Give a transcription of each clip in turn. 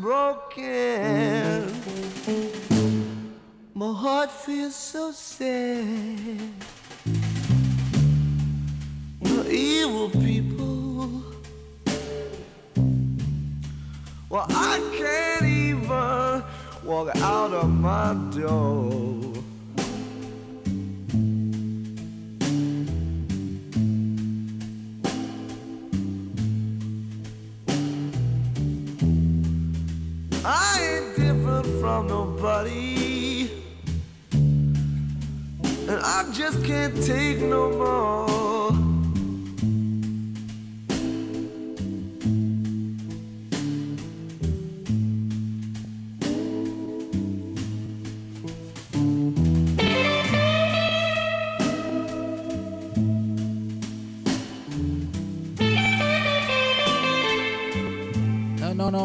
broken. My heart feels so sad. The evil people. Well, I can't even walk out of my door. I ain't different from nobody. And I just can't take no more.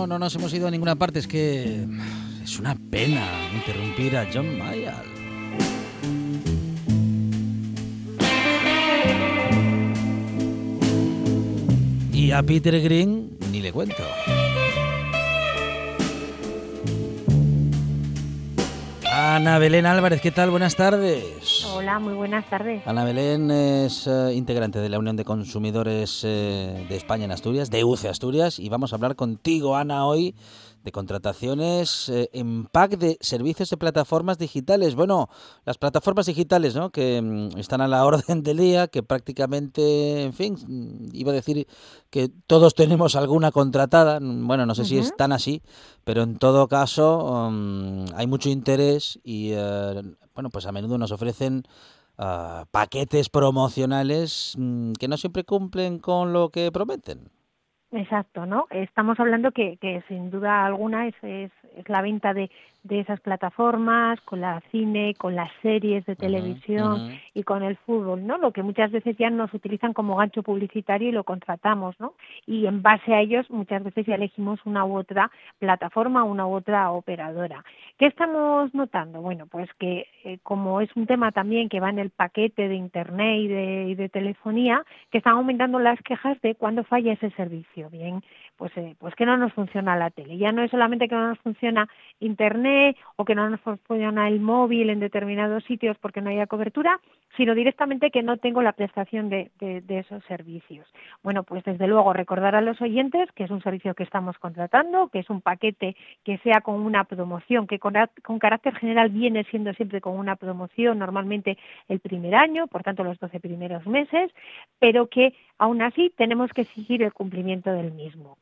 Nos hemos ido a ninguna parte. Es que es una pena interrumpir a John Mayall. Y a Peter Green ni le cuento. Ana Belén Álvarez, ¿qué tal? Buenas tardes. Hola, muy buenas tardes. Ana Belén es eh, integrante de la Unión de Consumidores eh, de España en Asturias, de UCE Asturias, y vamos a hablar contigo, Ana, hoy de contrataciones eh, en pack de servicios de plataformas digitales. Bueno, las plataformas digitales, ¿no? Que mm, están a la orden del día, que prácticamente, en fin, mm, iba a decir que todos tenemos alguna contratada. Bueno, no sé si es tan así, pero en todo caso mm, hay mucho interés y, bueno, pues a menudo nos ofrecen ah, paquetes promocionales que no siempre cumplen con lo que prometen. Exacto, ¿no? Estamos hablando que, que sin duda alguna es, es, es la venta de, de esas plataformas, con la cine, con las series de televisión y con el fútbol, ¿no? Lo que muchas veces ya nos utilizan como gancho publicitario y lo contratamos, ¿no? Y en base a ellos muchas veces ya elegimos una u otra plataforma, una u otra operadora. ¿Qué estamos notando? Bueno, pues que eh, como es un tema también que va en el paquete de internet y de, y de telefonía, que están aumentando las quejas de cuando falla ese servicio. Bien, pues, eh, pues que no nos funciona la tele. Ya no es solamente que no nos funciona Internet o que no nos funciona el móvil en determinados sitios porque no haya cobertura, sino directamente que no tengo la prestación de, de, esos servicios. Bueno, pues desde luego recordar a los oyentes que es un servicio que estamos contratando, que es un paquete que sea con una promoción, que con, con carácter general viene siendo siempre con una promoción, normalmente el primer año, por tanto los 12 primeros meses, pero que aún así tenemos que exigir el cumplimiento del mismo.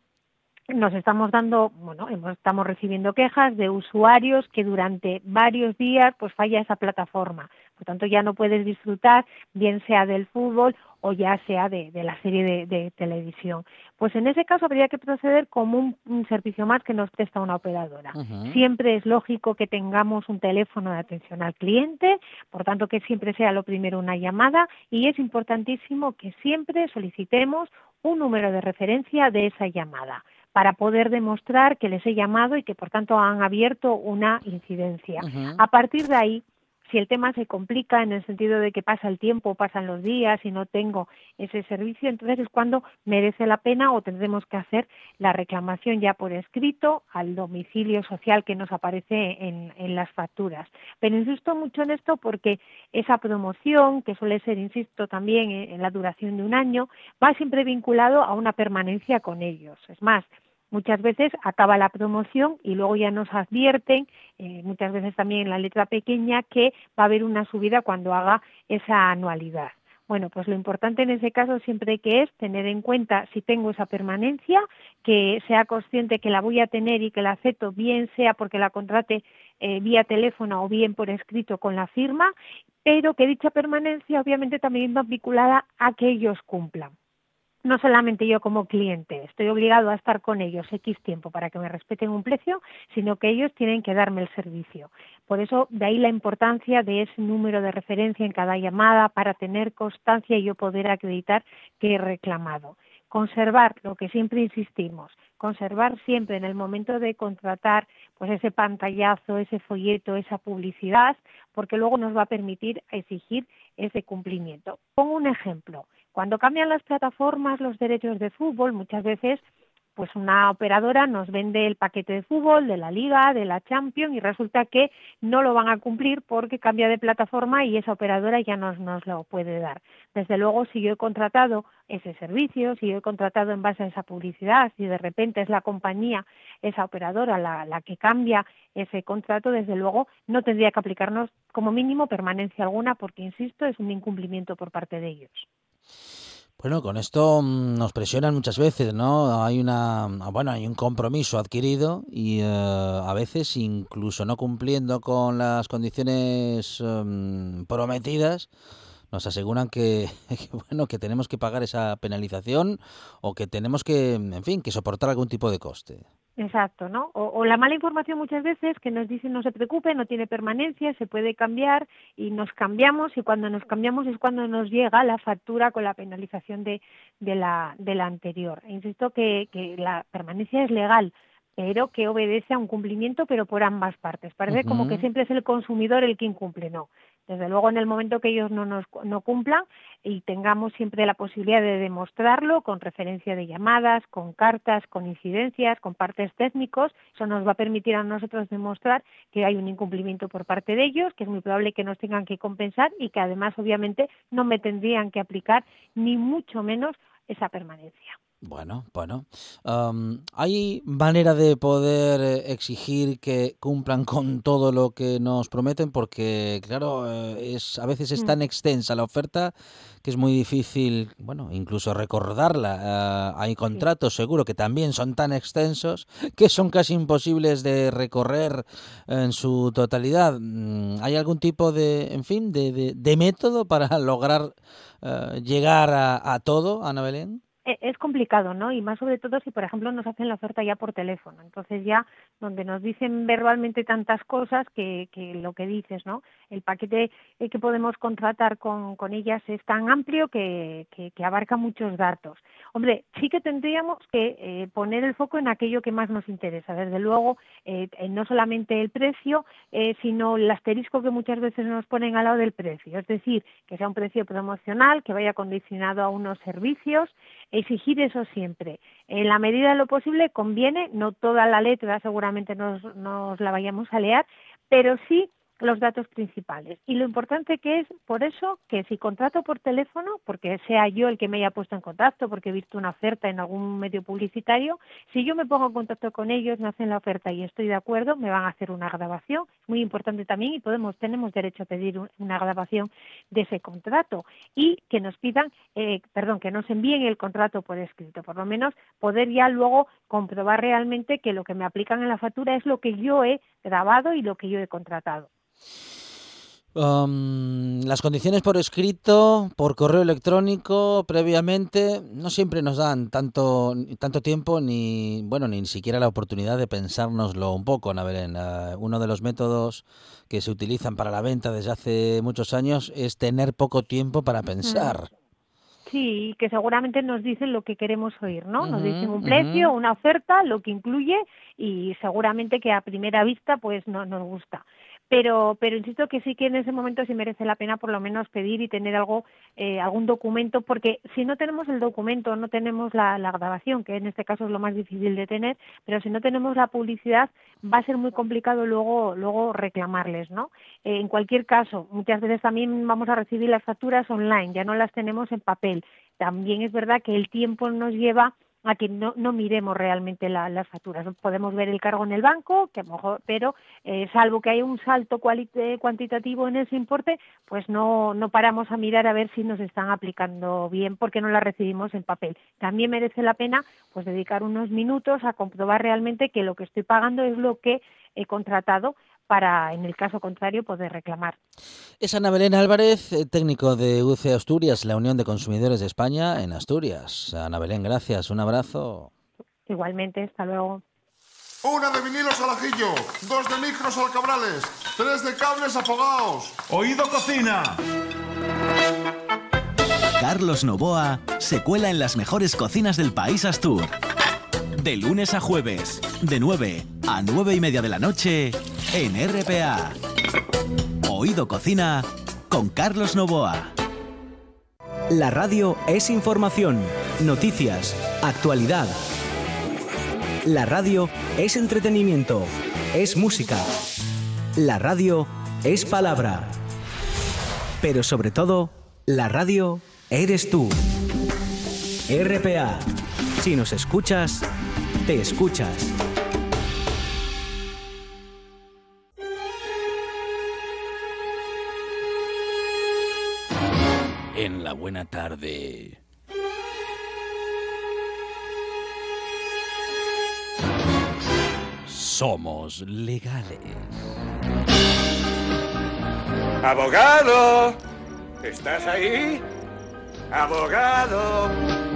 Nos estamos dando, bueno, estamos recibiendo quejas de usuarios que durante varios días pues falla esa plataforma. Por tanto, ya no puedes disfrutar, bien sea del fútbol o ya sea de, la serie de, televisión. Pues en ese caso habría que proceder como un, servicio más que nos presta una operadora. Siempre es lógico que tengamos un teléfono de atención al cliente, por tanto que siempre sea lo primero una llamada y es importantísimo que siempre solicitemos un número de referencia de esa llamada para poder demostrar que les he llamado y que por tanto han abierto una incidencia. A partir de ahí, si el tema se complica en el sentido de que pasa el tiempo, pasan los días y no tengo ese servicio, entonces es cuando merece la pena o tendremos que hacer la reclamación ya por escrito al domicilio social que nos aparece en, en las facturas. Pero insisto mucho en esto porque esa promoción, que suele ser, insisto, también en la duración de un año, va siempre vinculado a una permanencia con ellos. Es más, muchas veces acaba la promoción y luego ya nos advierten, eh, muchas veces también en la letra pequeña, que va a haber una subida cuando haga esa anualidad. Bueno, pues lo importante en ese caso siempre que es tener en cuenta si tengo esa permanencia, que sea consciente que la voy a tener y que la acepto, bien sea porque la contrate eh, vía teléfono o bien por escrito con la firma, pero que dicha permanencia obviamente también va vinculada a que ellos cumplan no solamente yo como cliente estoy obligado a estar con ellos X tiempo para que me respeten un precio, sino que ellos tienen que darme el servicio. Por eso, de ahí la importancia de ese número de referencia en cada llamada para tener constancia y yo poder acreditar que he reclamado. Conservar lo que siempre insistimos, conservar siempre en el momento de contratar pues ese pantallazo, ese folleto, esa publicidad, porque luego nos va a permitir exigir ese cumplimiento. Pongo un ejemplo. Cuando cambian las plataformas los derechos de fútbol, muchas veces pues una operadora nos vende el paquete de fútbol de la Liga, de la Champions y resulta que no lo van a cumplir porque cambia de plataforma y esa operadora ya no nos lo puede dar. Desde luego, si yo he contratado ese servicio, si yo he contratado en base a esa publicidad, si de repente es la compañía, esa operadora la, la que cambia ese contrato, desde luego no tendría que aplicarnos como mínimo permanencia alguna porque, insisto, es un incumplimiento por parte de ellos. Bueno, con esto mm, nos presionan muchas veces, ¿no? Hay una, bueno, hay un compromiso adquirido y eh, a veces incluso no cumpliendo con las condiciones em, prometidas, nos aseguran que, bueno, que tenemos que pagar esa penalización o que tenemos que, en fin, que soportar algún tipo de coste. Exacto, ¿no? O, la mala información muchas veces que nos dicen no se preocupe, no tiene permanencia, se puede cambiar y nos cambiamos y cuando nos cambiamos es cuando nos llega la factura con la penalización de, de, la, de la anterior. E insisto que, que la permanencia es legal, pero que obedece a un cumplimiento, pero por ambas partes. Parece como que siempre es el consumidor el que incumple, no. Desde luego, en el momento que ellos no nos no cumplan y tengamos siempre la posibilidad de demostrarlo con referencia de llamadas, con cartas, con incidencias, con partes técnicos, eso nos va a permitir a nosotros demostrar que hay un incumplimiento por parte de ellos, que es muy probable que nos tengan que compensar y que además, obviamente, no me tendrían que aplicar ni mucho menos esa permanencia. Bueno, bueno. ¿Hay manera de poder eh, exigir que cumplan con todo lo que nos prometen? Porque, claro, eh, es a veces es tan mm. extensa la oferta que es muy difícil, bueno, incluso recordarla. Ah, hay contratos, seguro, que también son tan extensos que son casi imposibles de recorrer en su totalidad. Mm, ¿Hay algún tipo de, en fin, de, de, método para lograr eh, llegar a, a todo, Ana Belén? E, es complicado, ¿no? Y más sobre todo si, por ejemplo, nos hacen la oferta ya por teléfono. Entonces ya donde nos dicen verbalmente tantas cosas que, que lo que dices, ¿no? El paquete eh, que podemos contratar con, con ellas es tan amplio que, que, abarca muchos datos. Hombre, sí que tendríamos que eh, poner el foco en aquello que más nos interesa. Desde luego, eh, no solamente el precio, sino el asterisco que muchas veces nos ponen al lado del precio. Es decir, que sea un precio promocional, que vaya condicionado a unos servicios, exigir eso siempre. En la medida de lo posible conviene, no toda la letra seguramente nos, nos la vayamos a leer, pero sí los datos principales. Y lo importante que es, por eso, que si contrato por teléfono, porque sea yo el que me haya puesto en contacto, porque he visto una oferta en algún medio publicitario, si yo me pongo en contacto con ellos, me hacen la oferta y estoy de acuerdo, me van a hacer una grabación, muy importante también, y podemos, tenemos derecho a pedir una grabación de ese contrato y que nos pidan, eh, perdón, que nos envíen el contrato por escrito, por lo menos poder ya luego comprobar realmente que lo que me aplican en la factura es lo que yo he grabado y lo que yo he contratado. Um, las condiciones por escrito, por correo electrónico, previamente, no siempre nos dan tanto, tanto tiempo ni, bueno, ni siquiera la oportunidad de pensárnoslo un poco, Ana Belén. Uh, uno de los métodos que se utilizan para la venta desde hace muchos años es tener poco tiempo para pensar. Sí, que seguramente nos dicen lo que queremos oír, ¿no? Nos dicen un precio, una oferta, lo que incluye y seguramente que a primera vista pues no nos gusta pero pero insisto que sí que en ese momento sí merece la pena por lo menos pedir y tener algo eh, algún documento porque si no tenemos el documento no tenemos la, grabación que en este caso es lo más difícil de tener pero si no tenemos la publicidad va a ser muy complicado luego luego reclamarles no eh, en cualquier caso muchas veces también vamos a recibir las facturas online ya no las tenemos en papel. También es verdad que el tiempo nos lleva a que no, no miremos realmente las facturas. Podemos ver el cargo en el banco, que mejor, pero eh, salvo que haya un salto cuantitativo en ese importe, pues no, no paramos a mirar a ver si nos están aplicando bien porque no la recibimos en papel. También merece la pena pues dedicar unos minutos a comprobar realmente que lo que estoy pagando es lo que he contratado para, en el caso contrario, poder reclamar. Es Ana Belén Álvarez, eh, técnico de UC Asturias, la Unión de Consumidores de España en Asturias. Ana Belén, gracias, un abrazo. Igualmente, hasta luego. Una de vinilos al ajillo, dos de micros al cabrales, tres de cables afogados. Oído cocina. Carlos Novoa se cuela en las mejores cocinas del país Astur. De lunes a jueves, de 9 a 9 y media de la noche, en RPA. Oído Cocina con Carlos Novoa. La radio es información, noticias, actualidad. La radio es entretenimiento, es música. La radio es palabra. Pero sobre todo, la radio eres tú. RPA. Si nos escuchas, te escuchas. En la buena tarde. Somos legales. ¡Abogado! ¿Estás ahí? ¡Abogado!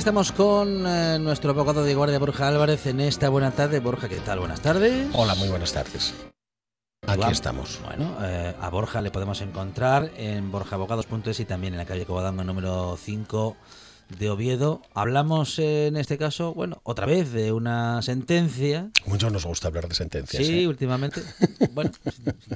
Estamos con eh, nuestro abogado de guardia, Borja Álvarez, en esta buena tarde. Borja, ¿qué tal? Buenas tardes. Hola, muy buenas tardes. Aquí estamos. Bueno, eh, a Borja le podemos encontrar en borjaabogados.es y también en la calle Covadonga número 5 de Oviedo. Hablamos en este caso, bueno, otra vez de una sentencia. Mucho nos gusta hablar de sentencias. Sí, ¿eh? últimamente. bueno,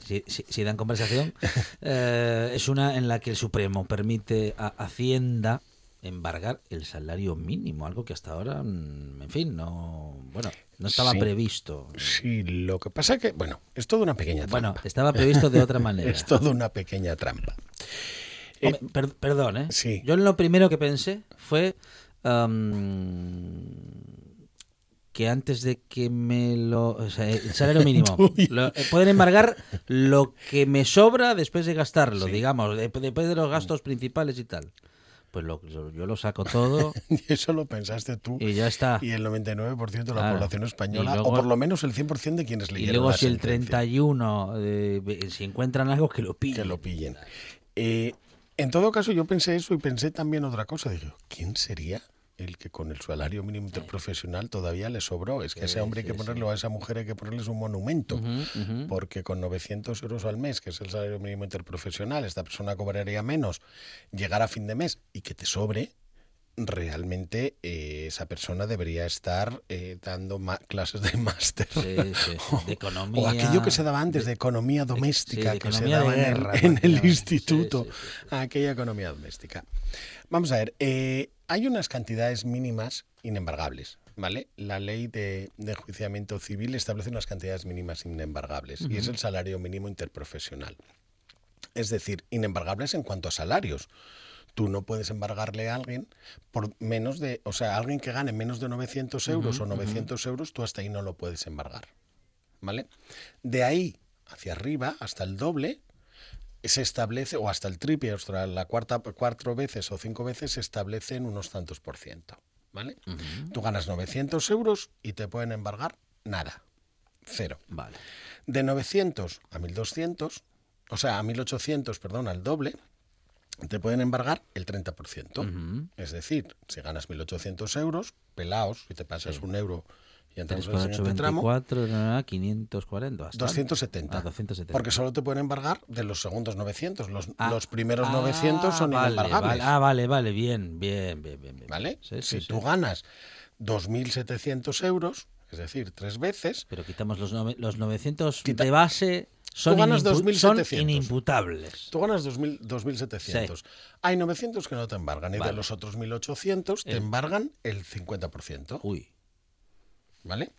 si, dan conversación. es una en la que el Supremo permite a Hacienda embargar el salario mínimo, algo que hasta ahora, mm, en fin, no, bueno, no estaba previsto. Sí, lo que pasa que, bueno, es toda una pequeña trampa. Bueno, estaba previsto de otra manera. es toda una pequeña trampa. Eh, perdón, ¿eh? Sí. Yo lo primero que pensé fue que antes de que me lo... O sea, el salario mínimo. Eh, pueden embargar lo que me sobra después de gastarlo, digamos, después de los gastos principales y tal pues lo, yo, lo saco todo. y eso lo pensaste tú. Y ya está. Y el 99% de la población española, o por lo menos el 100% de quienes leyeron Y luego si el 31, eh, si encuentran algo, que lo pillen. Que lo pillen. Eh, en todo caso, yo pensé eso y pensé también otra cosa. Dije, ¿quién sería el que con el salario mínimo interprofesional todavía le sobró. Es que a ese hombre hay que ponerlo, a esa mujer hay que ponerles un monumento, porque con 900 euros al mes, que es el salario mínimo interprofesional, esta persona cobraría menos, llegar a fin de mes y que te sobre, realmente eh, esa persona debería estar eh, dando clases de máster. De economía. o aquello que se daba antes de economía doméstica que se daba en, el instituto. aquella economía doméstica. Vamos a ver eh, hay unas cantidades mínimas inembargables ¿vale? La ley de, enjuiciamiento civil establece unas cantidades mínimas inembargables y es el salario mínimo interprofesional. Es decir, inembargables en cuanto a salarios tú no puedes embargarle a alguien por menos de, o sea, alguien que gane menos de 900 euros o 900 euros, tú hasta ahí no lo puedes embargar. ¿Vale? De ahí hacia arriba, hasta el doble, se establece, o hasta el triple, hasta la cuarta, cuatro veces o cinco veces, se establecen unos tantos por ciento. ¿Vale? Tú ganas 900 euros y te pueden embargar nada. Cero. Vale. De 900 a 1200, o sea, a 1800, perdón, al doble, te pueden embargar el 30%. Es decir, si ganas 1.800 euros, pelaos, si te pasas un euro y entramos en el siguiente tramo, 540, 270, 270. Porque solo te pueden embargar de los segundos 900. Los, ah, los primeros 900 son vale, inembargables. ah, vale, vale, bien, bien, bien. bien, ¿Vale? si tú ganas 2.700 euros, es decir, tres veces... Pero quitamos los, los 900 de base son, Tú ganas 2.700. son inimputables. Tú ganas 2.700. Hay 900 que no te embargan y de los otros 1.800 te embargan el 50%. Uy. ¿Vale?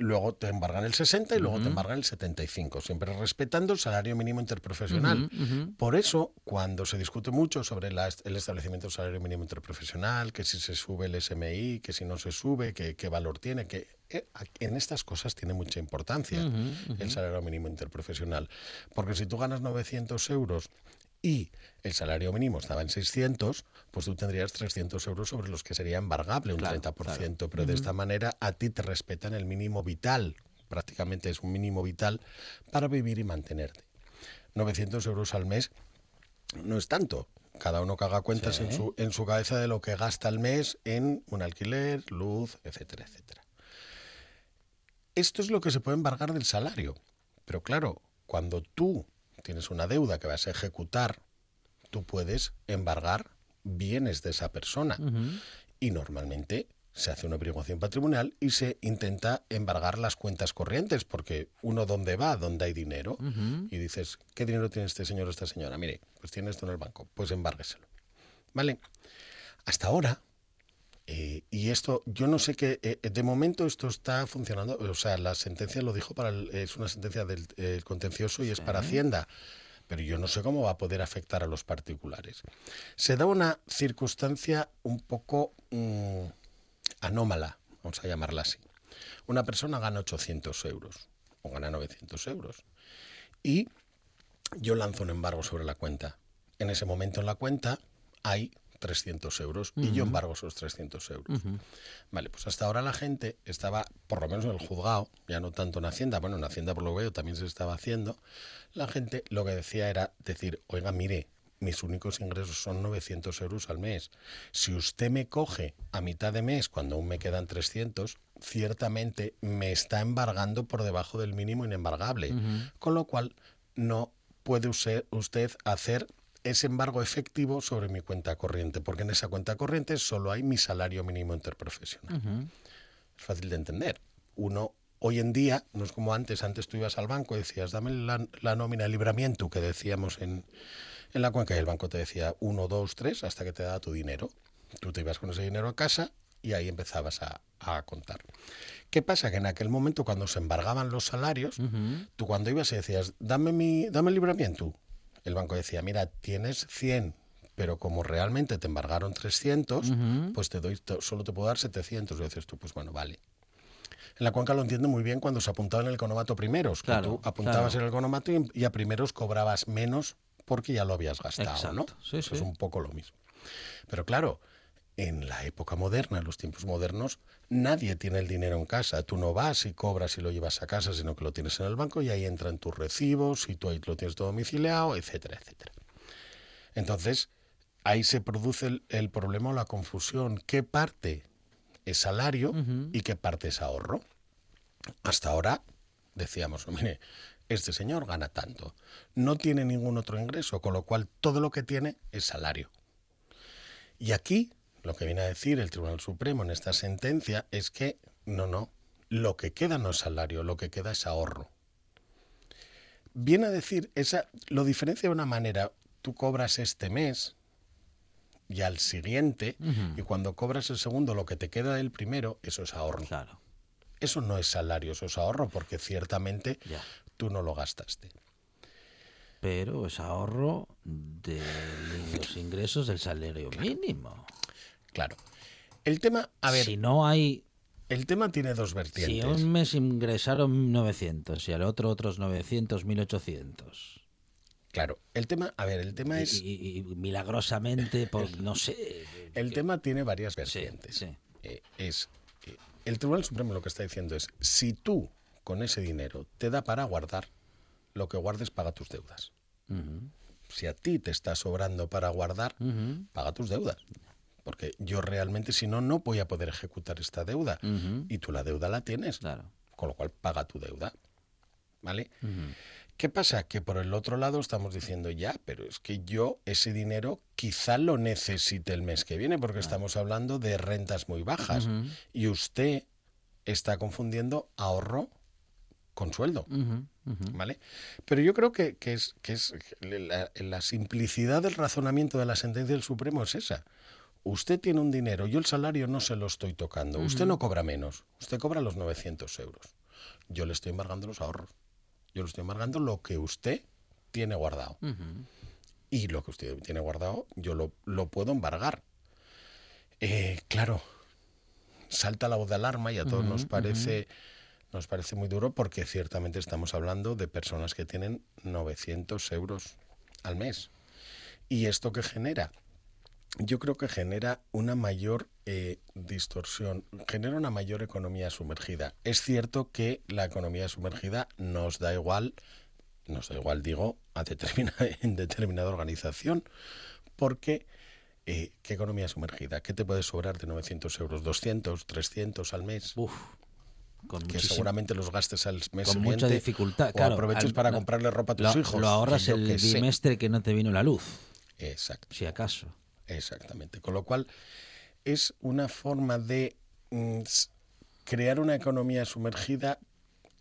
luego te embargan el 60 y luego te embargan el 75, siempre respetando el salario mínimo interprofesional. Por eso, cuando se discute mucho sobre el establecimiento del salario mínimo interprofesional, que si se sube el SMI, que si no se sube, qué valor tiene, que eh, en estas cosas tiene mucha importancia el salario mínimo interprofesional. Porque si tú ganas 900 euros y el salario mínimo estaba en 600, pues tú tendrías 300 euros sobre los que sería embargable, un 30%, pero de esta manera a ti te respetan el mínimo vital, prácticamente es un mínimo vital para vivir y mantenerte. 900 euros al mes no es tanto. Cada uno que haga cuentas en, su, en su cabeza de lo que gasta al mes en un alquiler, luz, etcétera, etcétera. Esto es lo que se puede embargar del salario. Pero claro, cuando tú tienes una deuda que vas a ejecutar, tú puedes embargar bienes de esa persona. Y normalmente se hace una averiguación patrimonial y se intenta embargar las cuentas corrientes, porque uno dónde va, dónde hay dinero, y dices, ¿qué dinero tiene este señor o esta señora? Mire, pues tiene esto en el banco, pues embárgueselo. ¿Vale? Hasta ahora, eh, y esto, yo no sé qué, eh, de momento esto está funcionando, o sea, la sentencia lo dijo para, es una sentencia del contencioso y es para Hacienda, pero yo no sé cómo va a poder afectar a los particulares. Se da una circunstancia un poco mm, anómala, vamos a llamarla así. Una persona gana 800 euros o gana 900 euros y yo lanzo un embargo sobre la cuenta. En ese momento en la cuenta hay 300 euros y yo embargo esos 300 euros. Vale, pues hasta ahora la gente estaba, por lo menos en el juzgado, ya no tanto en Hacienda, bueno, en Hacienda por lo que veo también se estaba haciendo, la gente lo que decía era decir, oiga, mire, mis únicos ingresos son 900 euros al mes. Si usted me coge a mitad de mes cuando aún me quedan 300, ciertamente me está embargando por debajo del mínimo inembargable. Con lo cual, no puede usted hacer ese embargo efectivo sobre mi cuenta corriente, porque en esa cuenta corriente solo hay mi salario mínimo interprofesional. Es fácil de entender. Uno, hoy en día, no es como antes, antes tú ibas al banco y decías, dame la, nómina de libramiento que decíamos en, en la cuenca y el banco te decía uno, dos, tres, hasta que te daba tu dinero. Tú te ibas con ese dinero a casa y ahí empezabas a, contar. ¿Qué pasa? Que en aquel momento, cuando se embargaban los salarios, tú cuando ibas y decías, dame, mi, dame el libramiento, el banco decía, mira, tienes 100, pero como realmente te embargaron 300, pues te doy, solo te puedo dar 700. Y dices tú, pues bueno, vale. En la cuenca lo entiendo muy bien cuando se apuntaba en el economato primeros. Claro, tú apuntabas en el economato y, a primeros cobrabas menos porque ya lo habías gastado, ¿no? Eso es un poco lo mismo. Pero claro, en la época moderna, en los tiempos modernos, nadie tiene el dinero en casa. Tú no vas y cobras y lo llevas a casa, sino que lo tienes en el banco y ahí entran tus recibos y tú ahí lo tienes domiciliado, etcétera, etcétera. Entonces, ahí se produce el, problema o la confusión. ¿Qué parte es salario y qué parte es ahorro? Hasta ahora decíamos, mire, este señor gana tanto, no tiene ningún otro ingreso, con lo cual todo lo que tiene es salario. Y aquí lo que viene a decir el Tribunal Supremo en esta sentencia es que no, no, lo que queda no es salario, lo que queda es ahorro. Viene a decir, esa, lo diferencia de una manera, tú cobras este mes y al siguiente, y cuando cobras el segundo, lo que te queda del primero, eso es ahorro. Claro. Eso no es salario, eso es ahorro, porque ciertamente tú no lo gastaste. Pero es ahorro de los ingresos del salario mínimo. Claro. El tema, a ver. Si no hay. El tema tiene dos vertientes. Si un mes ingresaron 900 y al otro otros 900, 1800. Claro, el tema, a ver, el tema es... Y, milagrosamente, pues no sé... El tema tiene varias vertientes. Eh, es, eh, el Tribunal Supremo lo que está diciendo es, si tú con ese dinero te da para guardar, lo que guardes paga tus deudas. Si a ti te está sobrando para guardar, paga tus deudas. Porque yo realmente, si no, no voy a poder ejecutar esta deuda. Y tú la deuda la tienes. Claro. Con lo cual, paga tu deuda. ¿Vale? ¿Qué pasa? Que por el otro lado estamos diciendo, ya, pero es que yo ese dinero quizá lo necesite el mes que viene, porque estamos hablando de rentas muy bajas. Y usted está confundiendo ahorro con sueldo. ¿Vale? Pero yo creo que, es, que es la, simplicidad del razonamiento de la sentencia del Supremo es esa. Usted tiene un dinero, yo el salario no se lo estoy tocando. Usted no cobra menos, usted cobra los 900 euros. Yo le estoy embargando los ahorros. Yo le estoy embargando lo que usted tiene guardado. Y lo que usted tiene guardado, yo lo, puedo embargar. Eh, claro, salta la voz de alarma y a todos nos parece nos parece muy duro porque ciertamente estamos hablando de personas que tienen 900 euros al mes. ¿Y esto qué genera? Yo creo que genera una mayor eh, distorsión, genera una mayor economía sumergida. Es cierto que la economía sumergida nos da igual, nos da igual, digo, a determinada, en determinada organización, porque eh, ¿qué economía sumergida? ¿Qué te puede sobrar de 900 euros? ¿200, 300 al mes? Uf que seguramente los gastes al mes con mucha dificultad. claro, aproveches para comprarle ropa a tus hijos. Lo ahorras el bimestre que no te vino la luz. Exacto. Si acaso. Exactamente. Con lo cual es una forma de mm, crear una economía sumergida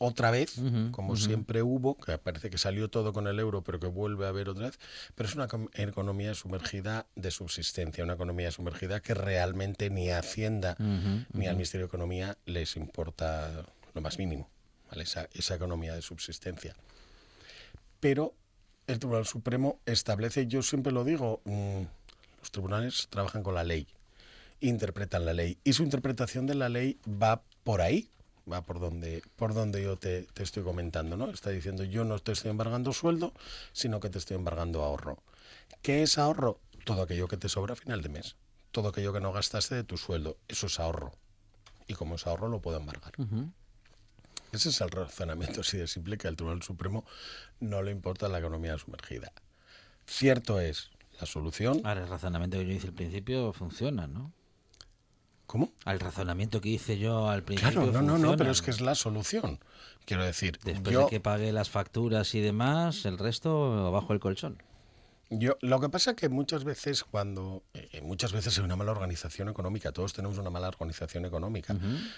otra vez, como siempre hubo, que parece que salió todo con el euro, pero que vuelve a haber otra vez, pero es una economía sumergida de subsistencia, una economía sumergida que realmente ni a Hacienda ni al Ministerio de Economía les importa lo más mínimo, esa, esa economía de subsistencia. Pero el Tribunal Supremo establece, yo siempre lo digo, mm, los tribunales trabajan con la ley, interpretan la ley, y su interpretación de la ley va por ahí, va por donde, por donde yo te, estoy comentando, ¿no? Está diciendo yo no te estoy embargando sueldo, sino que te estoy embargando ahorro. ¿Qué es ahorro? Todo aquello que te sobra a final de mes. Todo aquello que no gastaste de tu sueldo. Eso es ahorro. Y como es ahorro, lo puedo embargar. Ese es el razonamiento así de simple que al Tribunal Supremo no le importa la economía sumergida. Cierto es, la solución... Ahora, el razonamiento que yo hice al principio funciona, ¿no? ¿Cómo? Al razonamiento que hice yo al principio. Claro, no, no, no, pero es que es la solución. Quiero decir, después de que pague las facturas y demás, el resto bajo el colchón. Yo, lo que pasa es que muchas veces cuando, eh, muchas veces hay una mala organización económica, todos tenemos una mala organización económica.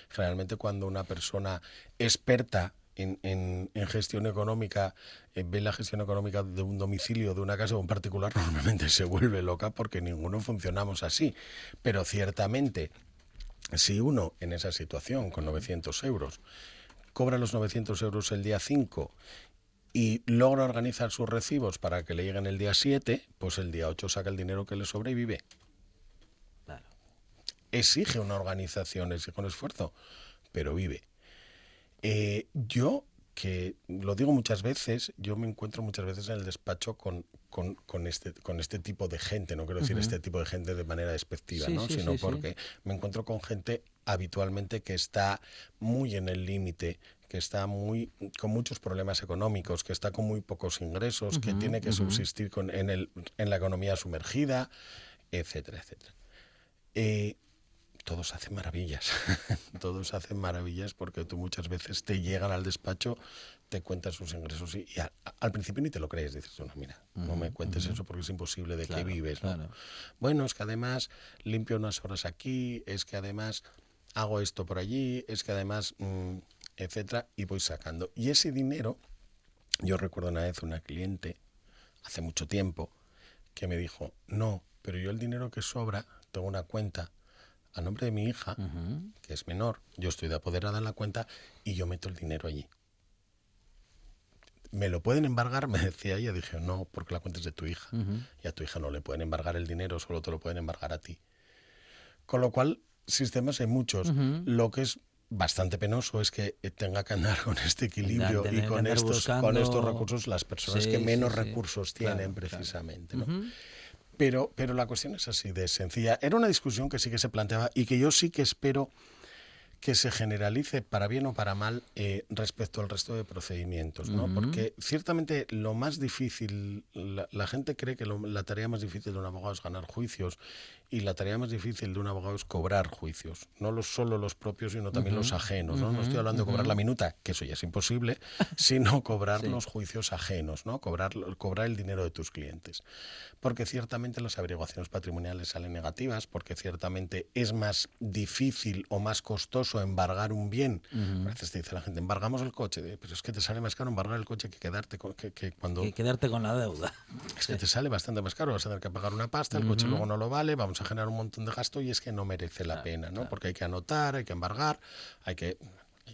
Generalmente cuando una persona experta en, en, gestión económica eh, ve la gestión económica de un domicilio, de una casa o un particular, normalmente se vuelve loca porque ninguno funcionamos así. Pero ciertamente si uno en esa situación con 900 euros cobra los 900 euros el día 5 y logra organizar sus recibos para que le lleguen el día 7, pues el día 8 saca el dinero que le sobra y vive. Exige una organización, exige un esfuerzo, pero vive. Eh, yo que lo digo muchas veces, yo me encuentro muchas veces en el despacho con, con, este, con este tipo de gente, no quiero decir este tipo de gente de manera despectiva, ¿no? sino porque me encuentro con gente habitualmente que está muy en el límite, que está muy con muchos problemas económicos, que está con muy pocos ingresos, que tiene que subsistir con, en, el, en la economía sumergida, etcétera, etcétera. Eh, todos hacen maravillas, todos hacen maravillas porque tú muchas veces te llegan al despacho, te cuentan sus ingresos y, al principio ni te lo crees, dices, no, mira, no me cuentes eso porque es imposible de que vives. Bueno, es que además limpio unas horas aquí, es que además hago esto por allí, es que además, mm, etcétera, y voy sacando. Y ese dinero, yo recuerdo una vez una cliente, hace mucho tiempo, que me dijo, no, pero yo el dinero que sobra, tengo una cuenta a nombre de mi hija, que es menor, yo estoy de apoderada en la cuenta y yo meto el dinero allí. ¿Me lo pueden embargar? Me decía ella. Dije, no, porque la cuenta es de tu hija. Y a tu hija no le pueden embargar el dinero, solo te lo pueden embargar a ti. Con lo cual, sistemas hay muchos. Lo que es bastante penoso es que tenga que andar con este equilibrio y con estos, con estos recursos las personas que menos recursos tienen precisamente. ¿no? Pero, pero la cuestión es así de sencilla. Era una discusión que sí que se planteaba y que yo sí que espero que se generalice para bien o para mal eh, respecto al resto de procedimientos, ¿no? Porque ciertamente lo más difícil, la, gente cree que la tarea más difícil de un abogado es ganar juicios y la tarea más difícil de un abogado es cobrar juicios, no los, solo los propios, sino también los ajenos, ¿no? no estoy hablando de cobrar la minuta, que eso ya es imposible, sino cobrar los juicios ajenos, ¿no? Cobrar, cobrar el dinero de tus clientes. Porque ciertamente las averiguaciones patrimoniales salen negativas, porque ciertamente es más difícil o más costoso embargar un bien. A veces te dice la gente, embargamos el coche, pero es que te sale más caro embargar el coche que quedarte con, que, cuando... quedarte con la deuda. Es que te sale bastante más caro, vas a tener que pagar una pasta, el coche luego no lo vale, vamos a generar un montón de gasto y es que no merece la pena, ¿no? Porque hay que anotar, hay que embargar, hay que...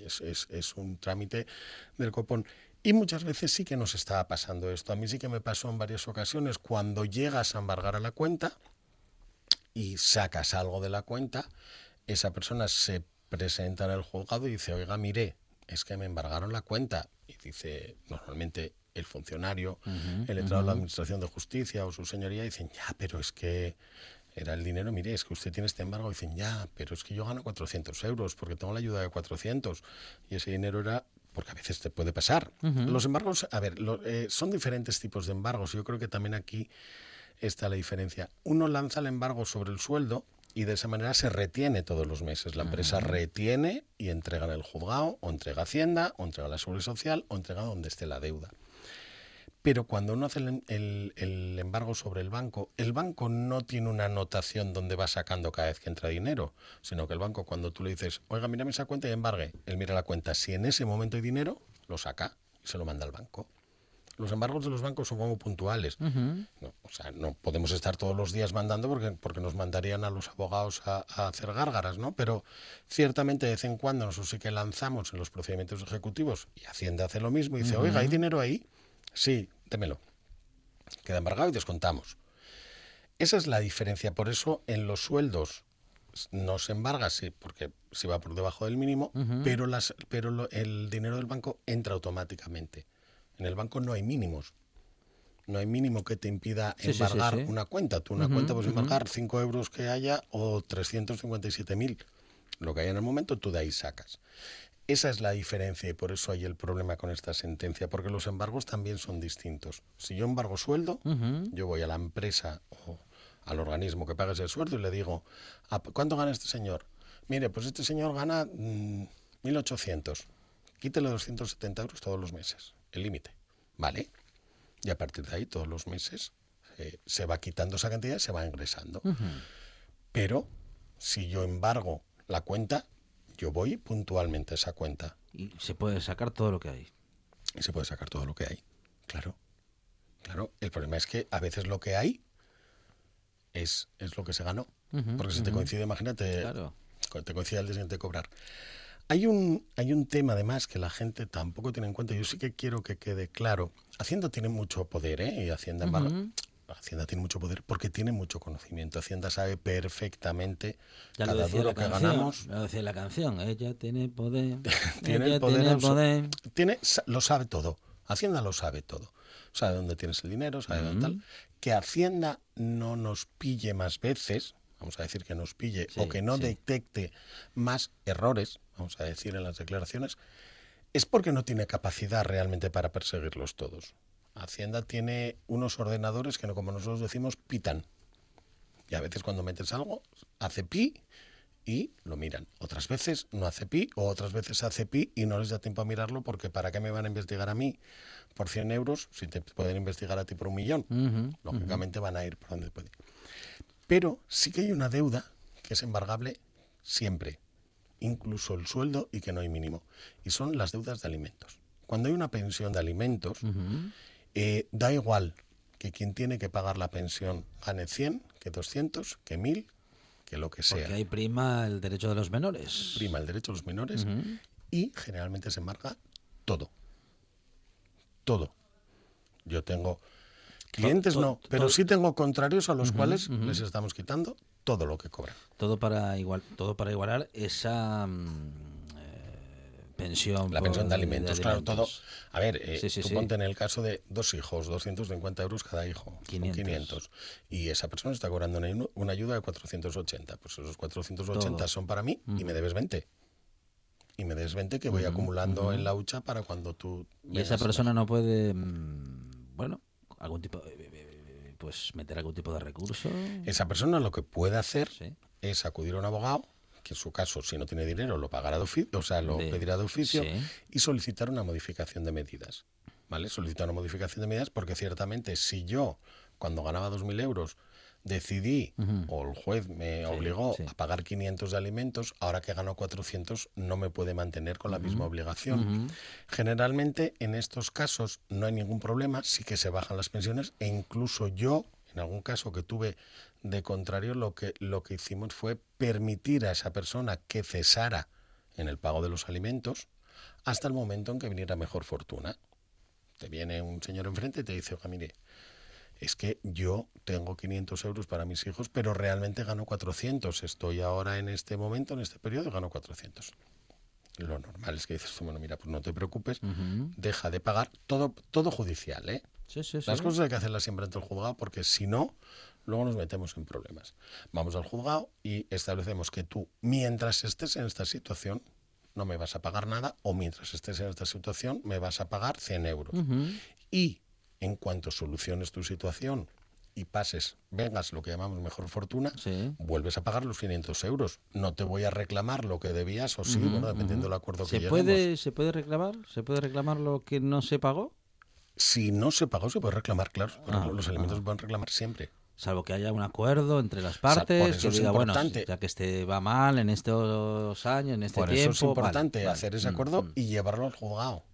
Es, es, un trámite del copón. Y muchas veces sí que nos está pasando esto. A mí sí que me pasó en varias ocasiones cuando llegas a embargar a la cuenta y sacas algo de la cuenta, esa persona se presenta en el juzgado y dice, oiga, mire, es que me embargaron la cuenta. Y dice, normalmente el funcionario, el entrado de la Administración de Justicia o su señoría dicen, ya, pero es que era el dinero, mire, es que usted tiene este embargo, dicen, ya, pero es que yo gano 400 euros porque tengo la ayuda de 400 y ese dinero era porque a veces te puede pasar. Los embargos, a ver, eh, son diferentes tipos de embargos. Yo creo que también aquí está la diferencia. Uno lanza el embargo sobre el sueldo y de esa manera se retiene todos los meses. La empresa retiene y entrega en el juzgado, o entrega Hacienda, o entrega la Seguridad Social, o entrega donde esté la deuda. Pero cuando uno hace el, embargo sobre el banco, el banco no tiene una anotación donde va sacando cada vez que entra dinero, sino que el banco cuando tú le dices, oiga, mírame esa cuenta y embargue, él mira la cuenta, si en ese momento hay dinero, lo saca y se lo manda al banco. Los embargos de los bancos son como puntuales. o sea, no podemos estar todos los días mandando porque, porque nos mandarían a los abogados a, hacer gárgaras, ¿no? Pero ciertamente de vez en cuando nosotros sí que lanzamos en los procedimientos ejecutivos y Hacienda hace lo mismo y dice, oiga, ¿hay dinero ahí? Sí, démelo. Queda embargado y descontamos. Esa es la diferencia. Por eso en los sueldos no se embarga, sí, porque se va por debajo del mínimo, pero, las, pero el dinero del banco entra automáticamente. En el banco no hay mínimos. No hay mínimo que te impida embargar una cuenta. Tú una cuenta puedes embargar 5 euros que haya o 357.000. Lo que hay en el momento, tú de ahí sacas. Esa es la diferencia y por eso hay el problema con esta sentencia, porque los embargos también son distintos. Si yo embargo sueldo, yo voy a la empresa o al organismo que paga ese sueldo y le digo, ¿cuánto gana este señor? Mire, pues este señor gana 1.800. Mm, Quítele 270 euros todos los meses, el límite. ¿Vale? Y a partir de ahí, todos los meses, eh, se va quitando esa cantidad y se va ingresando. Pero si yo embargo la cuenta, yo voy puntualmente a esa cuenta. Y se puede sacar todo lo que hay. Y se puede sacar todo lo que hay, claro. Claro, el problema es que a veces lo que hay es, es lo que se ganó. Porque si te coincide, imagínate, te coincide al día siguiente cobrar. Hay un, hay un tema además que la gente tampoco tiene en cuenta, yo sí que quiero que quede claro. Hacienda tiene mucho poder, ¿eh? Y Hacienda, Hacienda tiene mucho poder porque tiene mucho conocimiento. Hacienda sabe perfectamente cada duro que ganamos. Lo decía la canción, ella tiene poder. tiene el poder. Tiene, lo sabe todo. Hacienda lo sabe todo. Sabe dónde tienes el dinero, sabe dónde tal. Que Hacienda no nos pille más veces, vamos a decir que nos pille, o que no detecte más errores, vamos a decir en las declaraciones, es porque no tiene capacidad realmente para perseguirlos todos. Hacienda tiene unos ordenadores que, como nosotros decimos, pitan. Y a veces cuando metes algo, hace pi y lo miran. Otras veces no hace pi o otras veces hace pi y no les da tiempo a mirarlo porque ¿para qué me van a investigar a mí por 100 euros si te pueden investigar a ti por un millón? Lógicamente van a ir por donde pueden. Pero sí que hay una deuda que es embargable siempre, incluso el sueldo y que no hay mínimo. Y son las deudas de alimentos. Cuando hay una pensión de alimentos, eh, da igual que quien tiene que pagar la pensión gane 100, que 200, que 1000, que lo que sea. Porque ahí prima el derecho de los menores. Prima el derecho de los menores y generalmente se embarga todo. Todo. Yo tengo clientes, no, pero sí tengo contrarios a los cuales les estamos quitando todo lo que cobran. Todo para igual, todo para igualar esa mm, pensión. La pensión de alimentos, claro, todo. A ver, eh, tú ponte en el caso de dos hijos, 250 euros cada hijo, 500. Y esa persona está cobrando una, ayuda de 480. Pues esos 480 son para mí y me debes 20 y me debes 20 que voy acumulando en la hucha para cuando tú... Y esa persona no puede, mm, bueno, algún tipo pues meter algún tipo de recurso. Esa persona lo que puede hacer es acudir a un abogado, que en su caso, si no tiene dinero, lo pagará de oficio, o sea, lo pedirá de oficio, y solicitar una modificación de medidas. ¿Vale? Solicitar una modificación de medidas porque ciertamente si yo, cuando ganaba 2.000 euros, decidí, o el juez me obligó a pagar 500 de alimentos, ahora que gano 400 no me puede mantener con la misma obligación. Generalmente en estos casos no hay ningún problema, sí que se bajan las pensiones e incluso yo, en algún caso que tuve de contrario, lo que, lo que hicimos fue permitir a esa persona que cesara en el pago de los alimentos hasta el momento en que viniera mejor fortuna. Te viene un señor enfrente y te dice, oiga, mire, es que yo tengo 500 euros para mis hijos, pero realmente gano 400. Estoy ahora en este momento, en este periodo, gano 400. Lo normal es que dices, bueno, mira, pues no te preocupes, deja de pagar todo, todo judicial, ¿eh? Las cosas hay que hacerlas siempre ante el juzgado porque si no, luego nos metemos en problemas. Vamos al juzgado y establecemos que tú, mientras estés en esta situación, no me vas a pagar nada o mientras estés en esta situación me vas a pagar 100 euros. Y en cuanto soluciones tu situación y pases, vengas lo que llamamos mejor fortuna, vuelves a pagar los 500 euros. No te voy a reclamar lo que debías o sí, bueno, dependiendo del acuerdo que ¿Se puede, ¿Se puede reclamar? ¿Se puede reclamar lo que no se pagó? Si no se pagó, se puede reclamar, claro. Ah, los alimentos se pueden reclamar siempre salvo que haya un acuerdo entre las partes que diga bueno ya que este va mal en estos años en este por tiempo eso es importante hacer ese mm, acuerdo mm. y llevarlo al juzgado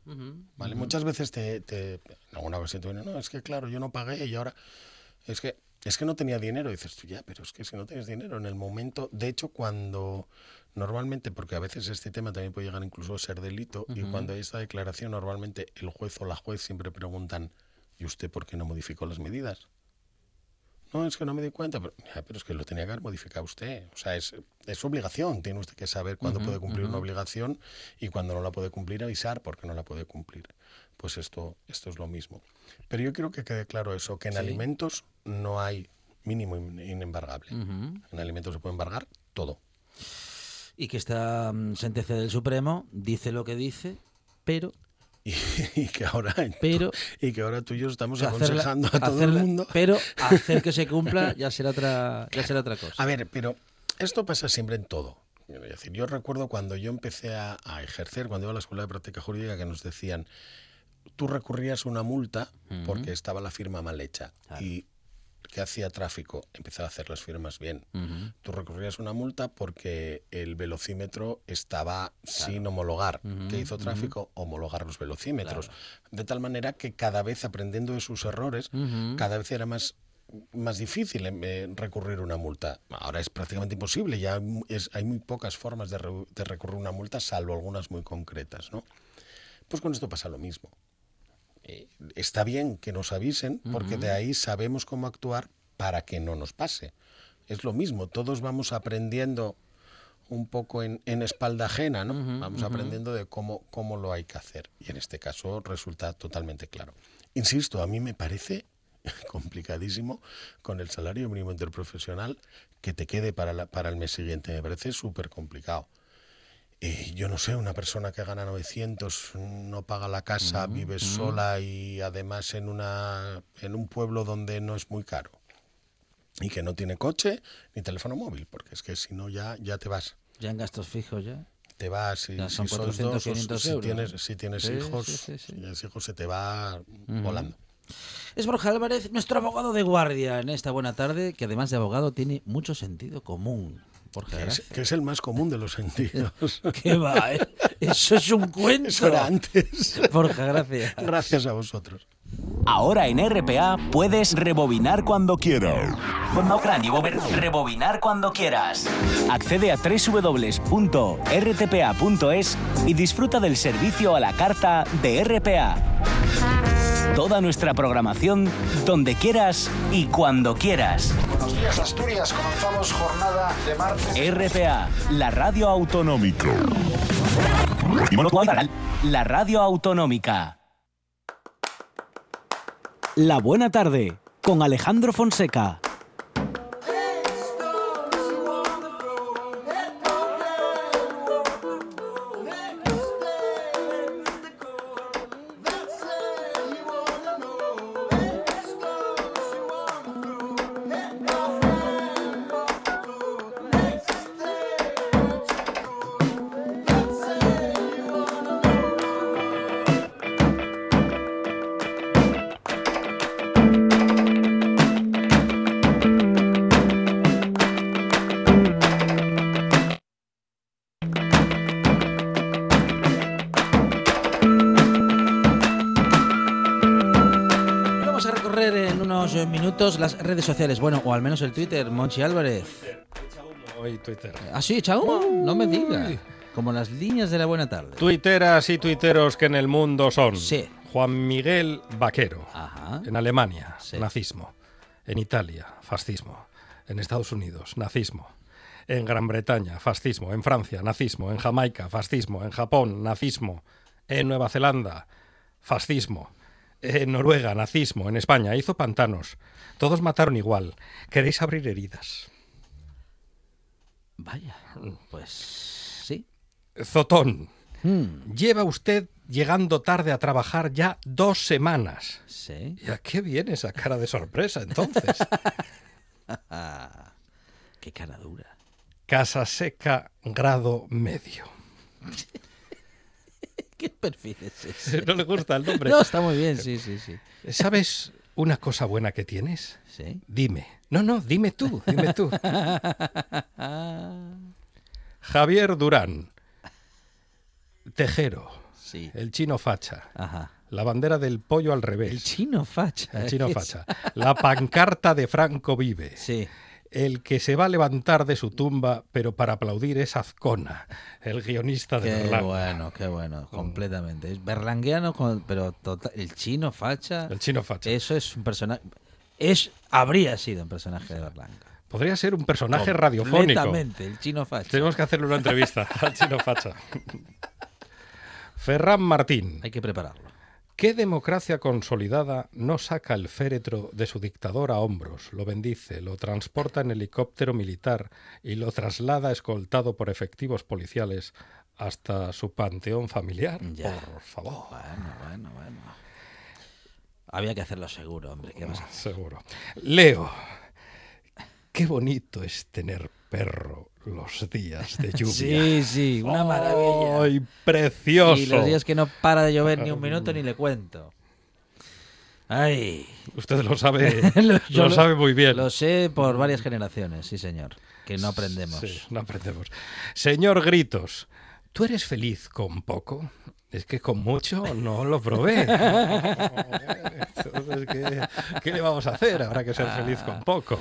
vale muchas veces te, te en alguna ocasión te viene no es que claro yo no pagué y ahora es que es que no tenía dinero. Y dices tú ya pero es que si no tienes dinero en el momento de hecho cuando normalmente porque a veces este tema también puede llegar incluso a ser delito y cuando hay esta declaración normalmente el juez o la juez siempre preguntan ¿y usted por qué no modificó las medidas? No, es que no me di cuenta, pero, es que lo tenía que haber modificado usted. O sea, es, es obligación. Tiene usted que saber cuándo puede cumplir una obligación y cuándo no la puede cumplir, avisar porque no la puede cumplir. Pues esto, esto es lo mismo. Pero yo quiero que quede claro eso, que en alimentos no hay mínimo inembargable. En alimentos se puede embargar todo. Y que esta mm, sentencia del Supremo dice lo que dice, pero y, que ahora pero, y que ahora tú y yo estamos aconsejando a todo el mundo. Pero hacer que se cumpla ya será otra ya será otra cosa. A ver, pero esto pasa siempre en todo. decir, yo recuerdo cuando yo empecé a, ejercer, cuando iba a la escuela de práctica jurídica, que nos decían, tú recurrías una multa porque estaba la firma mal hecha. Y que hacía tráfico empezaba a hacer las firmas bien. Tú recurrías una multa porque el velocímetro estaba sin homologar. ¿Qué hizo tráfico? Homologar los velocímetros. De tal manera que cada vez aprendiendo de sus errores, cada vez era más más difícil eh, recurrir una multa. Ahora es prácticamente imposible, ya hay muy pocas formas de, de, recurrir una multa, salvo algunas muy concretas. ¿no? Pues con esto pasa lo mismo. Eh, está bien que nos avisen porque de ahí sabemos cómo actuar para que no nos pase. Es lo mismo, todos vamos aprendiendo un poco en, espalda ajena, ¿no? vamos aprendiendo de cómo, cómo lo hay que hacer. Y en este caso resulta totalmente claro. Insisto, a mí me parece complicadísimo con el salario mínimo interprofesional que te quede para, para el mes siguiente. Me parece súper complicado. Eh, yo no sé, una persona que gana 900, no paga la casa, vive sola y además en, una, en un pueblo donde no es muy caro. y que no tiene coche ni teléfono móvil, porque es que si no ya, ya te vas. Ya en gastos fijos ya. Te vas y Ya son si sois 400, dos, o 500 si euros. tienes, si tienes Sí, hijos, sí, si tienes hijos se te va volando. Es Borja Álvarez, nuestro abogado de guardia en esta buena tarde, que además de abogado tiene mucho sentido común. Que es, gracias. que es el más común de los sentidos. ¿Qué va? eh? Eso es un cuento. Eso era antes. Borja, gracias. Gracias a vosotros. Ahora en RPA puedes rebobinar cuando quieras. Rebobinar cuando quieras. Accede a www.rtpa.es y disfruta del servicio a la carta de RPA. Toda nuestra programación donde quieras y cuando quieras. Buenos días, Asturias. Comenzamos jornada de martes. RPA, la radio autonómica. La radio autonómica. La buena tarde con Alejandro Fonseca. Redes sociales, bueno, o al menos el Twitter, Monchi Álvarez. Hoy Twitter. ¿Ah, sí? No me diga. Como las líneas de la buena tarde. Tuiteras y tuiteros que en el mundo son Sí. Juan Miguel Vaquero, Ajá. en Alemania, Sí. nazismo, en Italia, fascismo, en Estados Unidos, nazismo, en Gran Bretaña, fascismo, en Francia, nazismo, en Jamaica, fascismo, en Japón, nazismo, en Nueva Zelanda, fascismo, en Noruega, nazismo, en España, hizo pantanos, todos mataron igual. ¿Queréis abrir heridas? Vaya, pues sí. Zotón, Hmm, lleva usted llegando tarde a trabajar ya dos semanas. sí. ¿Y a qué viene esa cara de sorpresa entonces? Qué cara dura. Casa Seca, grado medio. ¿Qué perfil es ese? ¿No le gusta el nombre? No, está muy bien, sí, sí, sí. ¿Sabes una cosa buena que tienes? Sí. Dime. No, no, dime tú, dime tú. Javier Durán. Tejero. Sí. El chino facha. Ajá. La bandera del pollo al revés. El chino facha. El chino facha. La pancarta de Franco Vive. Sí. El que se va a levantar de su tumba, pero para aplaudir es Azcona, el guionista de Qué Berlanga. bueno, qué bueno, completamente. Es berlanguiano, pero total, el chino facha. El chino facha. Eso es un personaje. Es, habría sido un personaje de Berlanga. Podría ser un personaje radiofónico. Completamente, el chino facha. Tenemos que hacerle una entrevista al chino facha. Ferran Martín. Hay que prepararlo. ¿Qué democracia consolidada no saca el féretro de su dictador a hombros, lo bendice, lo transporta en helicóptero militar y lo traslada escoltado por efectivos policiales hasta su panteón familiar? Ya. Por favor. Bueno, bueno, bueno. Había que hacerlo seguro, hombre. ¿Qué vas a hacer? Seguro. Leo. Qué bonito es tener perro los días de lluvia. Sí, sí, una maravilla. ¡Ay, precioso! Y los días que no para de llover ni un minuto ni le cuento. Ay. Usted lo sabe, Lo- lo sabe muy bien. Lo sé por varias generaciones, sí, señor. Que no aprendemos. Sí, no aprendemos. Señor Gritos, ¿tú eres feliz con poco? Es que con mucho no lo probé. Entonces, ¿qué, qué le vamos a hacer? Habrá que ser feliz con poco.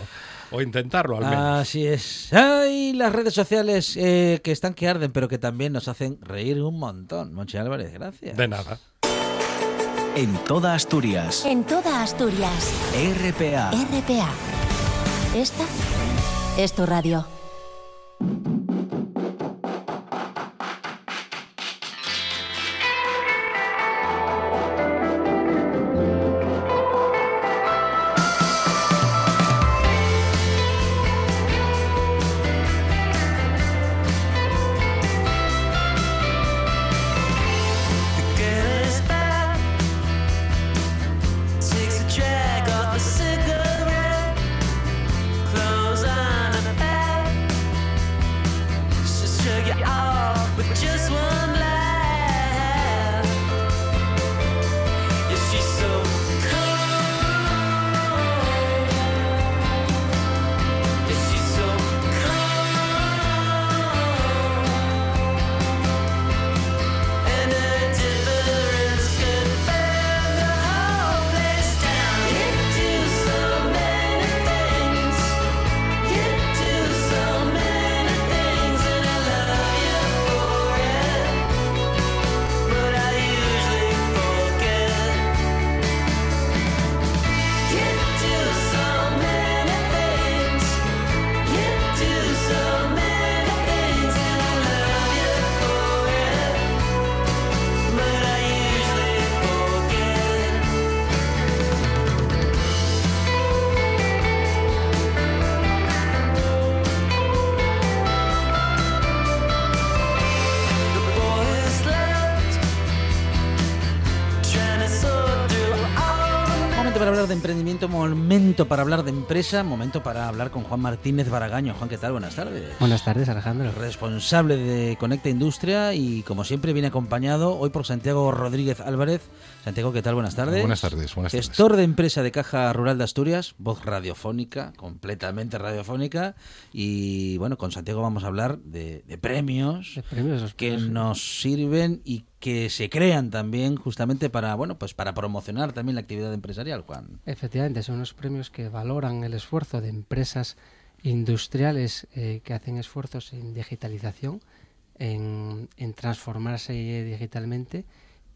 O intentarlo al menos. Así es. Ay, las redes sociales eh, que están que arden, pero que también nos hacen reír un montón. Monchi Álvarez, gracias. De nada. En toda Asturias. En toda Asturias. RPA. RPA. Esta es tu radio. Momento para hablar de empresa, momento para hablar con Juan Martínez Baragaño. Juan, ¿qué tal? Buenas tardes. Buenas tardes, Alejandro. Responsable de Conecta Industria y como siempre viene acompañado hoy por Santiago Rodríguez Álvarez. Santiago, ¿qué tal? Buenas tardes. Buenas tardes, buenas tardes. Gestor de empresa de Caja Rural de Asturias, voz radiofónica, completamente radiofónica. Y bueno, con Santiago vamos a hablar de, premios, de premios que nos sirven y que se crean también justamente para bueno pues para promocionar también la actividad empresarial Juan. Efectivamente son unos premios que valoran el esfuerzo de empresas industriales eh, que hacen esfuerzos en digitalización en, transformarse digitalmente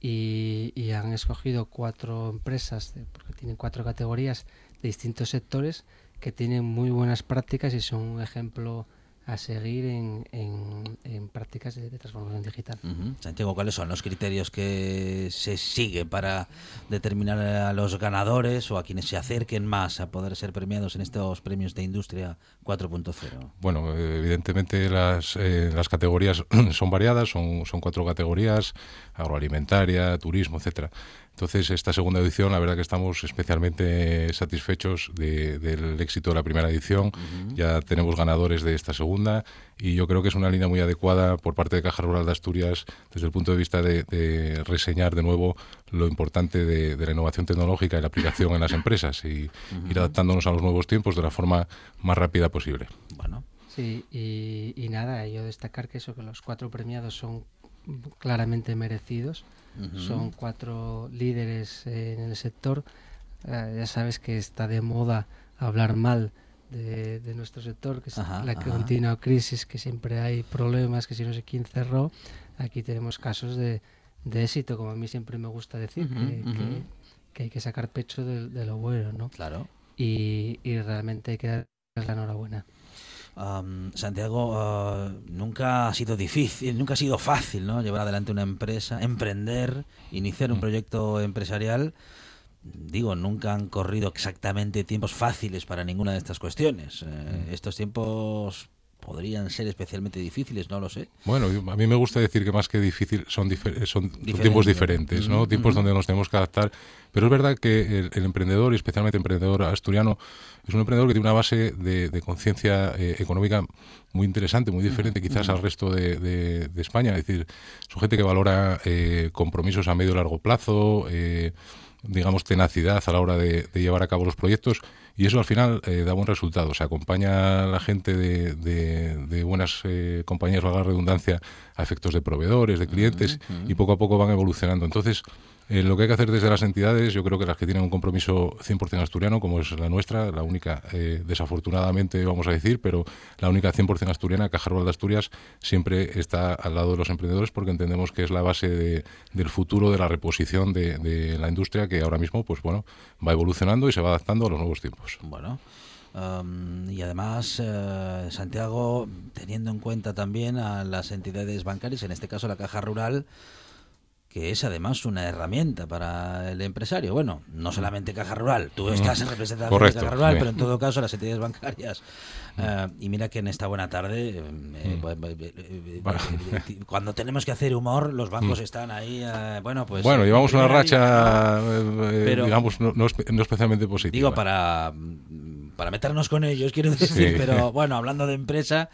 y, han escogido cuatro empresas porque tienen cuatro categorías de distintos sectores que tienen muy buenas prácticas y son un ejemplo a seguir en, en, prácticas de, transformación digital. Santiago, ¿cuáles son los criterios que se sigue para determinar a los ganadores o a quienes se acerquen más a poder ser premiados en estos premios de industria 4.0? Bueno, evidentemente las, eh, las categorías son variadas, son, son cuatro categorías, agroalimentaria, turismo, etcétera. Entonces, esta segunda edición, la verdad que estamos especialmente satisfechos del éxito de la primera edición. Ya tenemos ganadores de esta segunda y yo creo que es una línea muy adecuada por parte de Caja Rural de Asturias desde el punto de vista de, reseñar de nuevo lo importante de, la innovación tecnológica y la aplicación en las empresas y ir adaptándonos a los nuevos tiempos de la forma más rápida posible. Bueno. Sí, y, y nada, yo destacar que eso, que los cuatro premiados son claramente merecidos son cuatro líderes en el sector. Eh, ya sabes que está de moda hablar mal de, nuestro sector, que es la continua crisis, que siempre hay problemas, que si no sé quién cerró. Aquí tenemos casos de, éxito, como a mí siempre me gusta decir, que, hay que sacar pecho de, lo bueno, ¿no? Claro. Y, y realmente hay que dar la enhorabuena. Santiago, ah, nunca ha sido difícil, nunca ha sido fácil ¿no? llevar adelante una empresa, emprender, iniciar un mm. proyecto empresarial. Digo, nunca han corrido exactamente tiempos fáciles para ninguna de estas cuestiones. Eh, mm. estos tiempos podrían ser especialmente difíciles, no lo sé. Bueno, a mí me gusta decir que más que difícil son, son, tiempos diferentes, ¿no? tiempos donde nos tenemos que adaptar. Pero es verdad que el, emprendedor, y especialmente el emprendedor asturiano, es un emprendedor que tiene una base de, conciencia eh, económica muy interesante, muy diferente quizás al resto de, España. Es decir, son gente que valora eh, compromisos a medio y largo plazo, eh, digamos, tenacidad a la hora de, llevar a cabo los proyectos y eso al final eh, da buen resultado. Se acompaña a la gente de, de, buenas eh, compañías, valga la redundancia, a efectos de proveedores, de clientes y poco a poco van evolucionando. Entonces, eh, lo que hay que hacer desde las entidades, yo creo que las que tienen un compromiso 100% asturiano, como es la nuestra, la única, eh, desafortunadamente vamos a decir, pero la única 100% asturiana, Caja Rural de Asturias, siempre está al lado de los emprendedores porque entendemos que es la base del futuro de la reposición de, la industria que ahora mismo, pues bueno, va evolucionando y se va adaptando a los nuevos tiempos. Bueno. Um, y además, eh, Santiago, teniendo en cuenta también a las entidades bancarias, en este caso la Caja Rural, que es además una herramienta para el empresario. Bueno, no solamente Caja Rural, tú estás en representación de Caja Rural, pero en todo caso las entidades bancarias. Eh, y mira que en esta buena tarde, eh, eh, cuando tenemos que hacer humor, los bancos están ahí. bueno, pues. Bueno, llevamos una racha, digamos, no, especialmente positiva. Digo, para, para meternos con ellos, quiero decir, pero bueno, hablando de empresa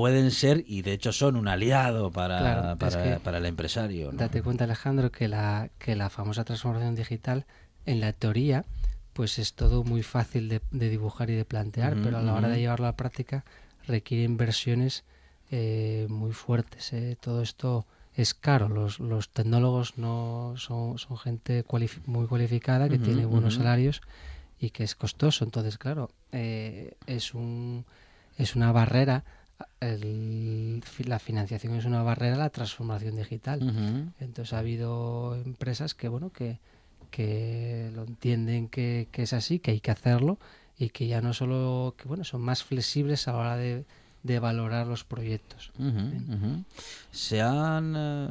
pueden ser y de hecho son un aliado para, para, el empresario. Date cuenta Alejandro que la, que la famosa transformación digital en la teoría pues es todo muy fácil de, dibujar y de plantear, pero a la hora de llevarlo a la práctica requiere inversiones eh, muy fuertes. Eh. Todo esto es caro. Los, los tecnólogos no son, son gente muy cualificada que tiene buenos salarios y que es costoso. Entonces, claro, eh, es, un, es una barrera la financiación es una barrera a la transformación digital. Entonces ha habido empresas que bueno que, que lo entienden que, es así, que hay que hacerlo y que ya no solo que bueno son más flexibles a la hora de, valorar los proyectos. Se han eh,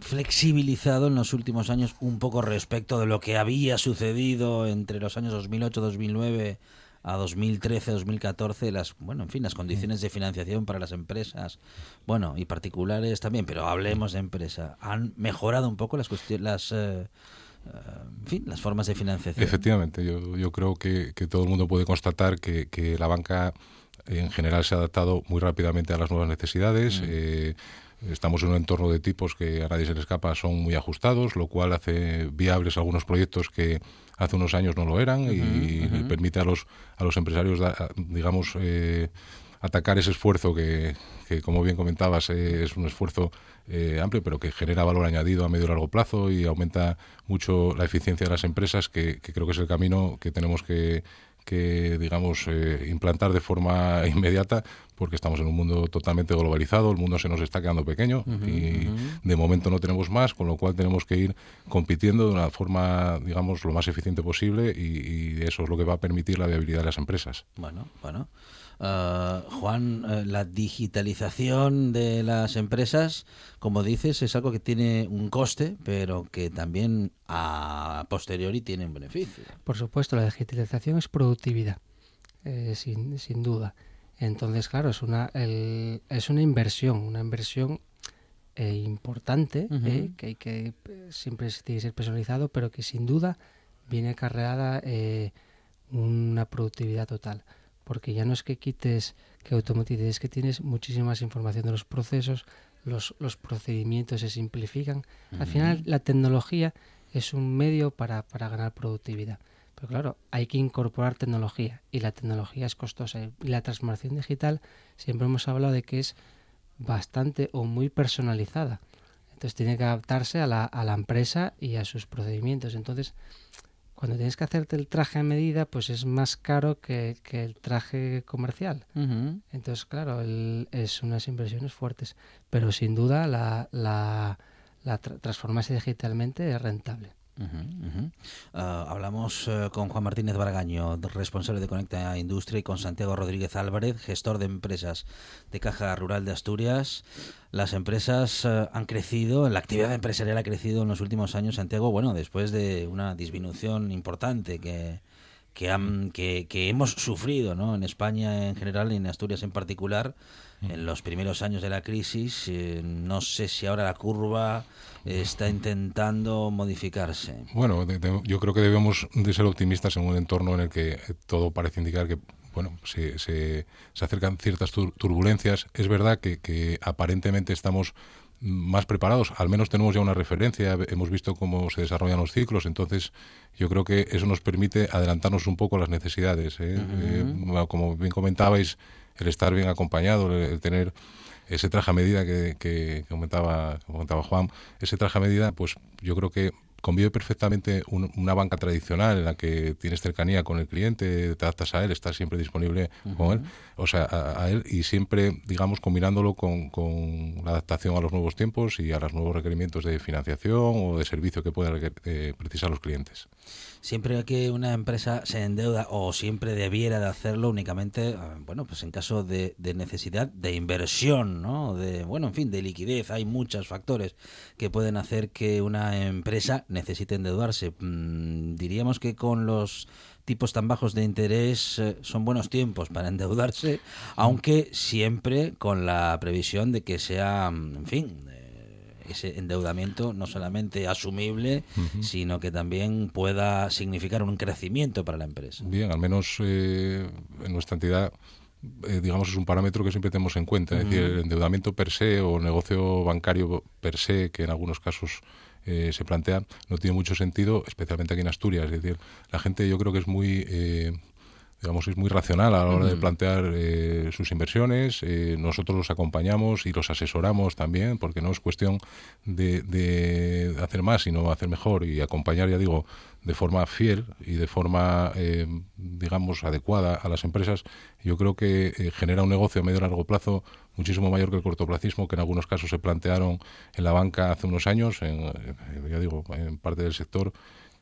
flexibilizado en los últimos años un poco respecto de lo que había sucedido entre los años 2008-2009 a 2013-2014 las bueno en fin las condiciones de financiación para las empresas bueno y particulares también pero hablemos de empresa han mejorado un poco las cuestiones las eh, en fin, las formas de financiación. Efectivamente, yo, yo creo que, que todo el mundo puede constatar que, que la banca en general se ha adaptado muy rápidamente a las nuevas necesidades. Mm. Eh, estamos en un entorno de tipos que a nadie se le escapa, son muy ajustados, lo cual hace viables algunos proyectos que hace unos años no lo eran y, permite a los, a los empresarios, digamos, eh, atacar ese esfuerzo que, que como bien comentabas, eh, es un esfuerzo amplio, pero que genera valor añadido a medio y largo plazo y aumenta mucho la eficiencia de las empresas, que creo que es el camino que tenemos que, que, digamos, eh, implantar de forma inmediata, porque estamos en un mundo totalmente globalizado, el mundo se nos está quedando pequeño y de momento no tenemos más, con lo cual tenemos que ir compitiendo de una forma, digamos, lo más eficiente posible y, y eso es lo que va a permitir la viabilidad de las empresas. Bueno, bueno. Uh, Juan, uh, la digitalización de las empresas, como dices, es algo que tiene un coste, pero que también a posteriori tiene un beneficio. Por supuesto, la digitalización es productividad, eh, sin, sin, duda. Entonces, claro, es una, el, es una inversión, una inversión eh, importante, uh -huh. eh, que hay que siempre tiene que ser personalizado, pero que sin duda viene cargada una productividad total porque ya no es que quites, que automatices, es que tienes muchísima más información de los procesos, los, los procedimientos se simplifican. Uh -huh. Al final, la tecnología es un medio para, para ganar productividad. Pero claro, hay que incorporar tecnología y la tecnología es costosa. Y la transformación digital siempre hemos hablado de que es bastante o muy personalizada. Entonces tiene que adaptarse a la, a la empresa y a sus procedimientos. Entonces, cuando tienes que hacerte el traje a medida, pues es más caro que, que el traje comercial. Uh -huh. Entonces, claro, el, es unas inversiones fuertes, pero sin duda la, la, la tra transformarse digitalmente es rentable. Uh, hablamos uh, con Juan Martínez Baragaño, responsable de Conecta Industria, y con Santiago Rodríguez Álvarez, gestor de empresas de Caja Rural de Asturias. Las empresas uh, han crecido, la actividad empresarial ha crecido en los últimos años, Santiago, bueno, después de una disminución importante que, que, han, que, que hemos sufrido ¿no? en España en general y en Asturias en particular en los primeros años de la crisis. Eh, no sé si ahora la curva está intentando modificarse. Bueno, de, de, yo creo que debemos de ser optimistas en un entorno en el que todo parece indicar que bueno, se, se, se acercan ciertas tur turbulencias. Es verdad que, que aparentemente estamos más preparados, al menos tenemos ya una referencia, hemos visto cómo se desarrollan los ciclos, entonces yo creo que eso nos permite adelantarnos un poco a las necesidades. ¿eh? Uh -huh. eh, como bien comentabais, el estar bien acompañado, el, el tener ese traje a medida que, que, comentaba, comentaba Juan, ese traje a medida, pues yo creo que convive perfectamente un, una banca tradicional en la que tienes cercanía con el cliente, te adaptas a él, estás siempre disponible uh -huh. con él, o sea, a, a, él y siempre, digamos, combinándolo con, con, la adaptación a los nuevos tiempos y a los nuevos requerimientos de financiación o de servicio que puedan eh, precisar los clientes. Siempre que una empresa se endeuda o siempre debiera de hacerlo únicamente, ah, bueno, pues en caso de, de necesidad de inversión, ¿no? De, bueno, en fin, de liquidez, hay muchos factores que pueden hacer que una empresa necesite endeudarse. Mm, diríamos que con los tipos tan bajos de interés eh, son buenos tiempos para endeudarse, aunque siempre con la previsión de que sea, mm, en fin, eh, ese endeudamiento no solamente asumible, uh -huh. sino que también pueda significar un crecimiento para la empresa. Bien, al menos eh, en nuestra entidad eh, digamos, es un parámetro que siempre tenemos en cuenta. Uh -huh. Es decir, el endeudamiento per se o negocio bancario per se, que en algunos casos eh, se plantea, no tiene mucho sentido, especialmente aquí en Asturias. Es decir, la gente yo creo que es muy... Eh, digamos, es muy racional a la hora de plantear eh, sus inversiones. Eh, nosotros los acompañamos y los asesoramos también, porque no es cuestión de, de, hacer más, sino hacer mejor y acompañar, ya digo, de forma fiel y de forma, eh, digamos, adecuada a las empresas. Yo creo que genera un negocio a medio y largo plazo muchísimo mayor que el cortoplacismo que en algunos casos se plantearon en la banca hace unos años, en, ya digo, en parte del sector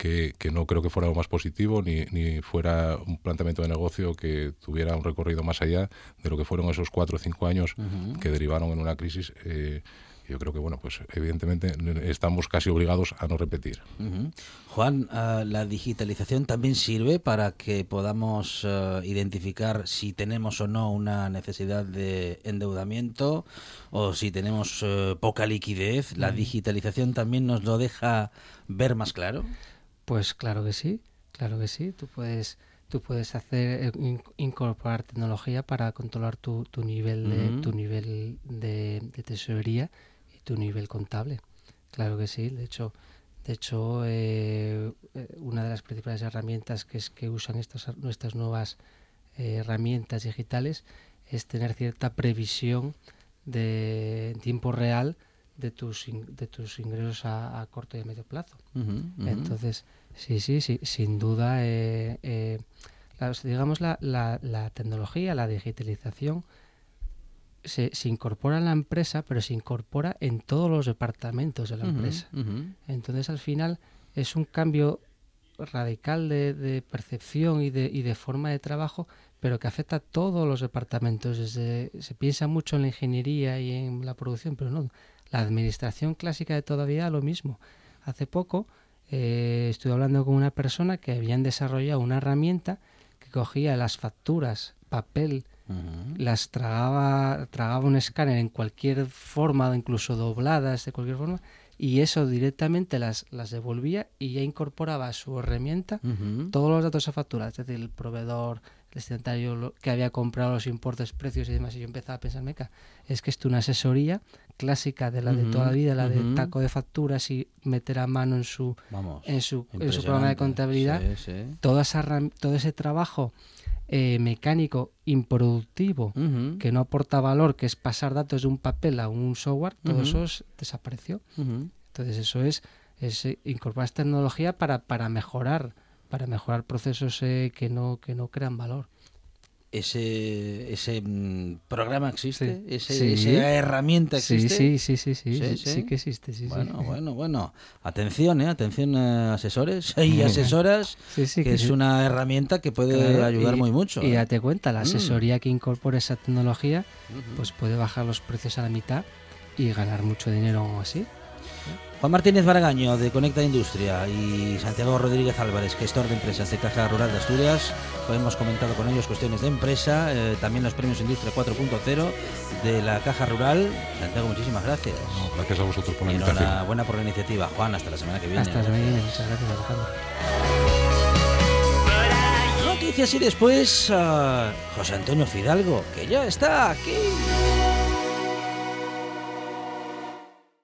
que, que, no creo que fuera algo más positivo ni, ni, fuera un planteamiento de negocio que tuviera un recorrido más allá de lo que fueron esos cuatro o cinco años uh -huh. que derivaron en una crisis. Eh, yo creo que, bueno, pues evidentemente estamos casi obligados a no repetir. Uh -huh. Juan, uh, la digitalización también sirve para que podamos uh, identificar si tenemos o no una necesidad de endeudamiento o si tenemos uh, poca liquidez. ¿La digitalización también nos lo deja ver más claro? Pues claro que sí, claro que sí. Tú puedes, tú puedes hacer eh, incorporar tecnología para controlar tu, tu nivel de tu nivel de, tesorería y tu nivel contable. Claro que sí. De hecho, de hecho, eh, eh, una de las principales herramientas que es que usan estas nuestras nuevas herramientas digitales es tener cierta previsión de tiempo real de tus, de tus ingresos a, corto y a medio plazo. Entonces, sí, sí, sí, sin duda, eh, eh, digamos, la, la, tecnología, la digitalización, se, se, incorpora en la empresa, pero se incorpora en todos los departamentos de la empresa. Entonces, al final, es un cambio radical de, de percepción y de, y de forma de trabajo pero que afecta a todos los departamentos. Desde, se piensa mucho en la ingeniería y en la producción, pero no. La administración clásica de todavía lo mismo. Hace poco eh, estuve hablando con una persona que habían desarrollado una herramienta que cogía las facturas, papel, las tragaba, tragaba un escáner en cualquier forma, incluso dobladas de cualquier forma, y eso directamente las, las devolvía y ya incorporaba a su herramienta todos los datos a factura, es decir, el proveedor, el destinatario que había comprado los importes, precios y demás, y yo empezaba a pensar, meca, es que es una asesoría clásica de la de toda la vida, la de taco de facturas y meter a mano en su, en su, en su programa de contabilidad, Toda todo ese trabajo eh, mecánico improductivo que no aporta valor, que es pasar datos de un papel a un software, todo eso desapareció. Entonces eso es, es eh, incorporar tecnología para, para mejorar para mejorar procesos eh, que no que no crean valor. Ese ese mm, programa existe ese, esa herramienta existe. sí sí sí sí sí, sí, que existe bueno bueno bueno. Atención eh atención asesores y asesoras que, es una herramienta que puede ayudar muy mucho y ¿eh? date cuenta la mm. asesoría que incorpore esa tecnología pues puede bajar los precios a la mitad y ganar mucho dinero así Juan Martínez Baragaño de Conecta Industria y Santiago Rodríguez Álvarez, gestor de empresas de Caja Rural de Asturias. Hemos comentado con ellos cuestiones de empresa, eh, también los premios Industria 4.0 de la Caja Rural. Santiago, muchísimas gracias. gracias a vosotros por la invitación. Enhorabuena por la iniciativa. Juan, hasta la semana que viene. Hasta la semana que viene. Muchas gracias, Alejandro. Noticias y después José Antonio Fidalgo, que ya está aquí.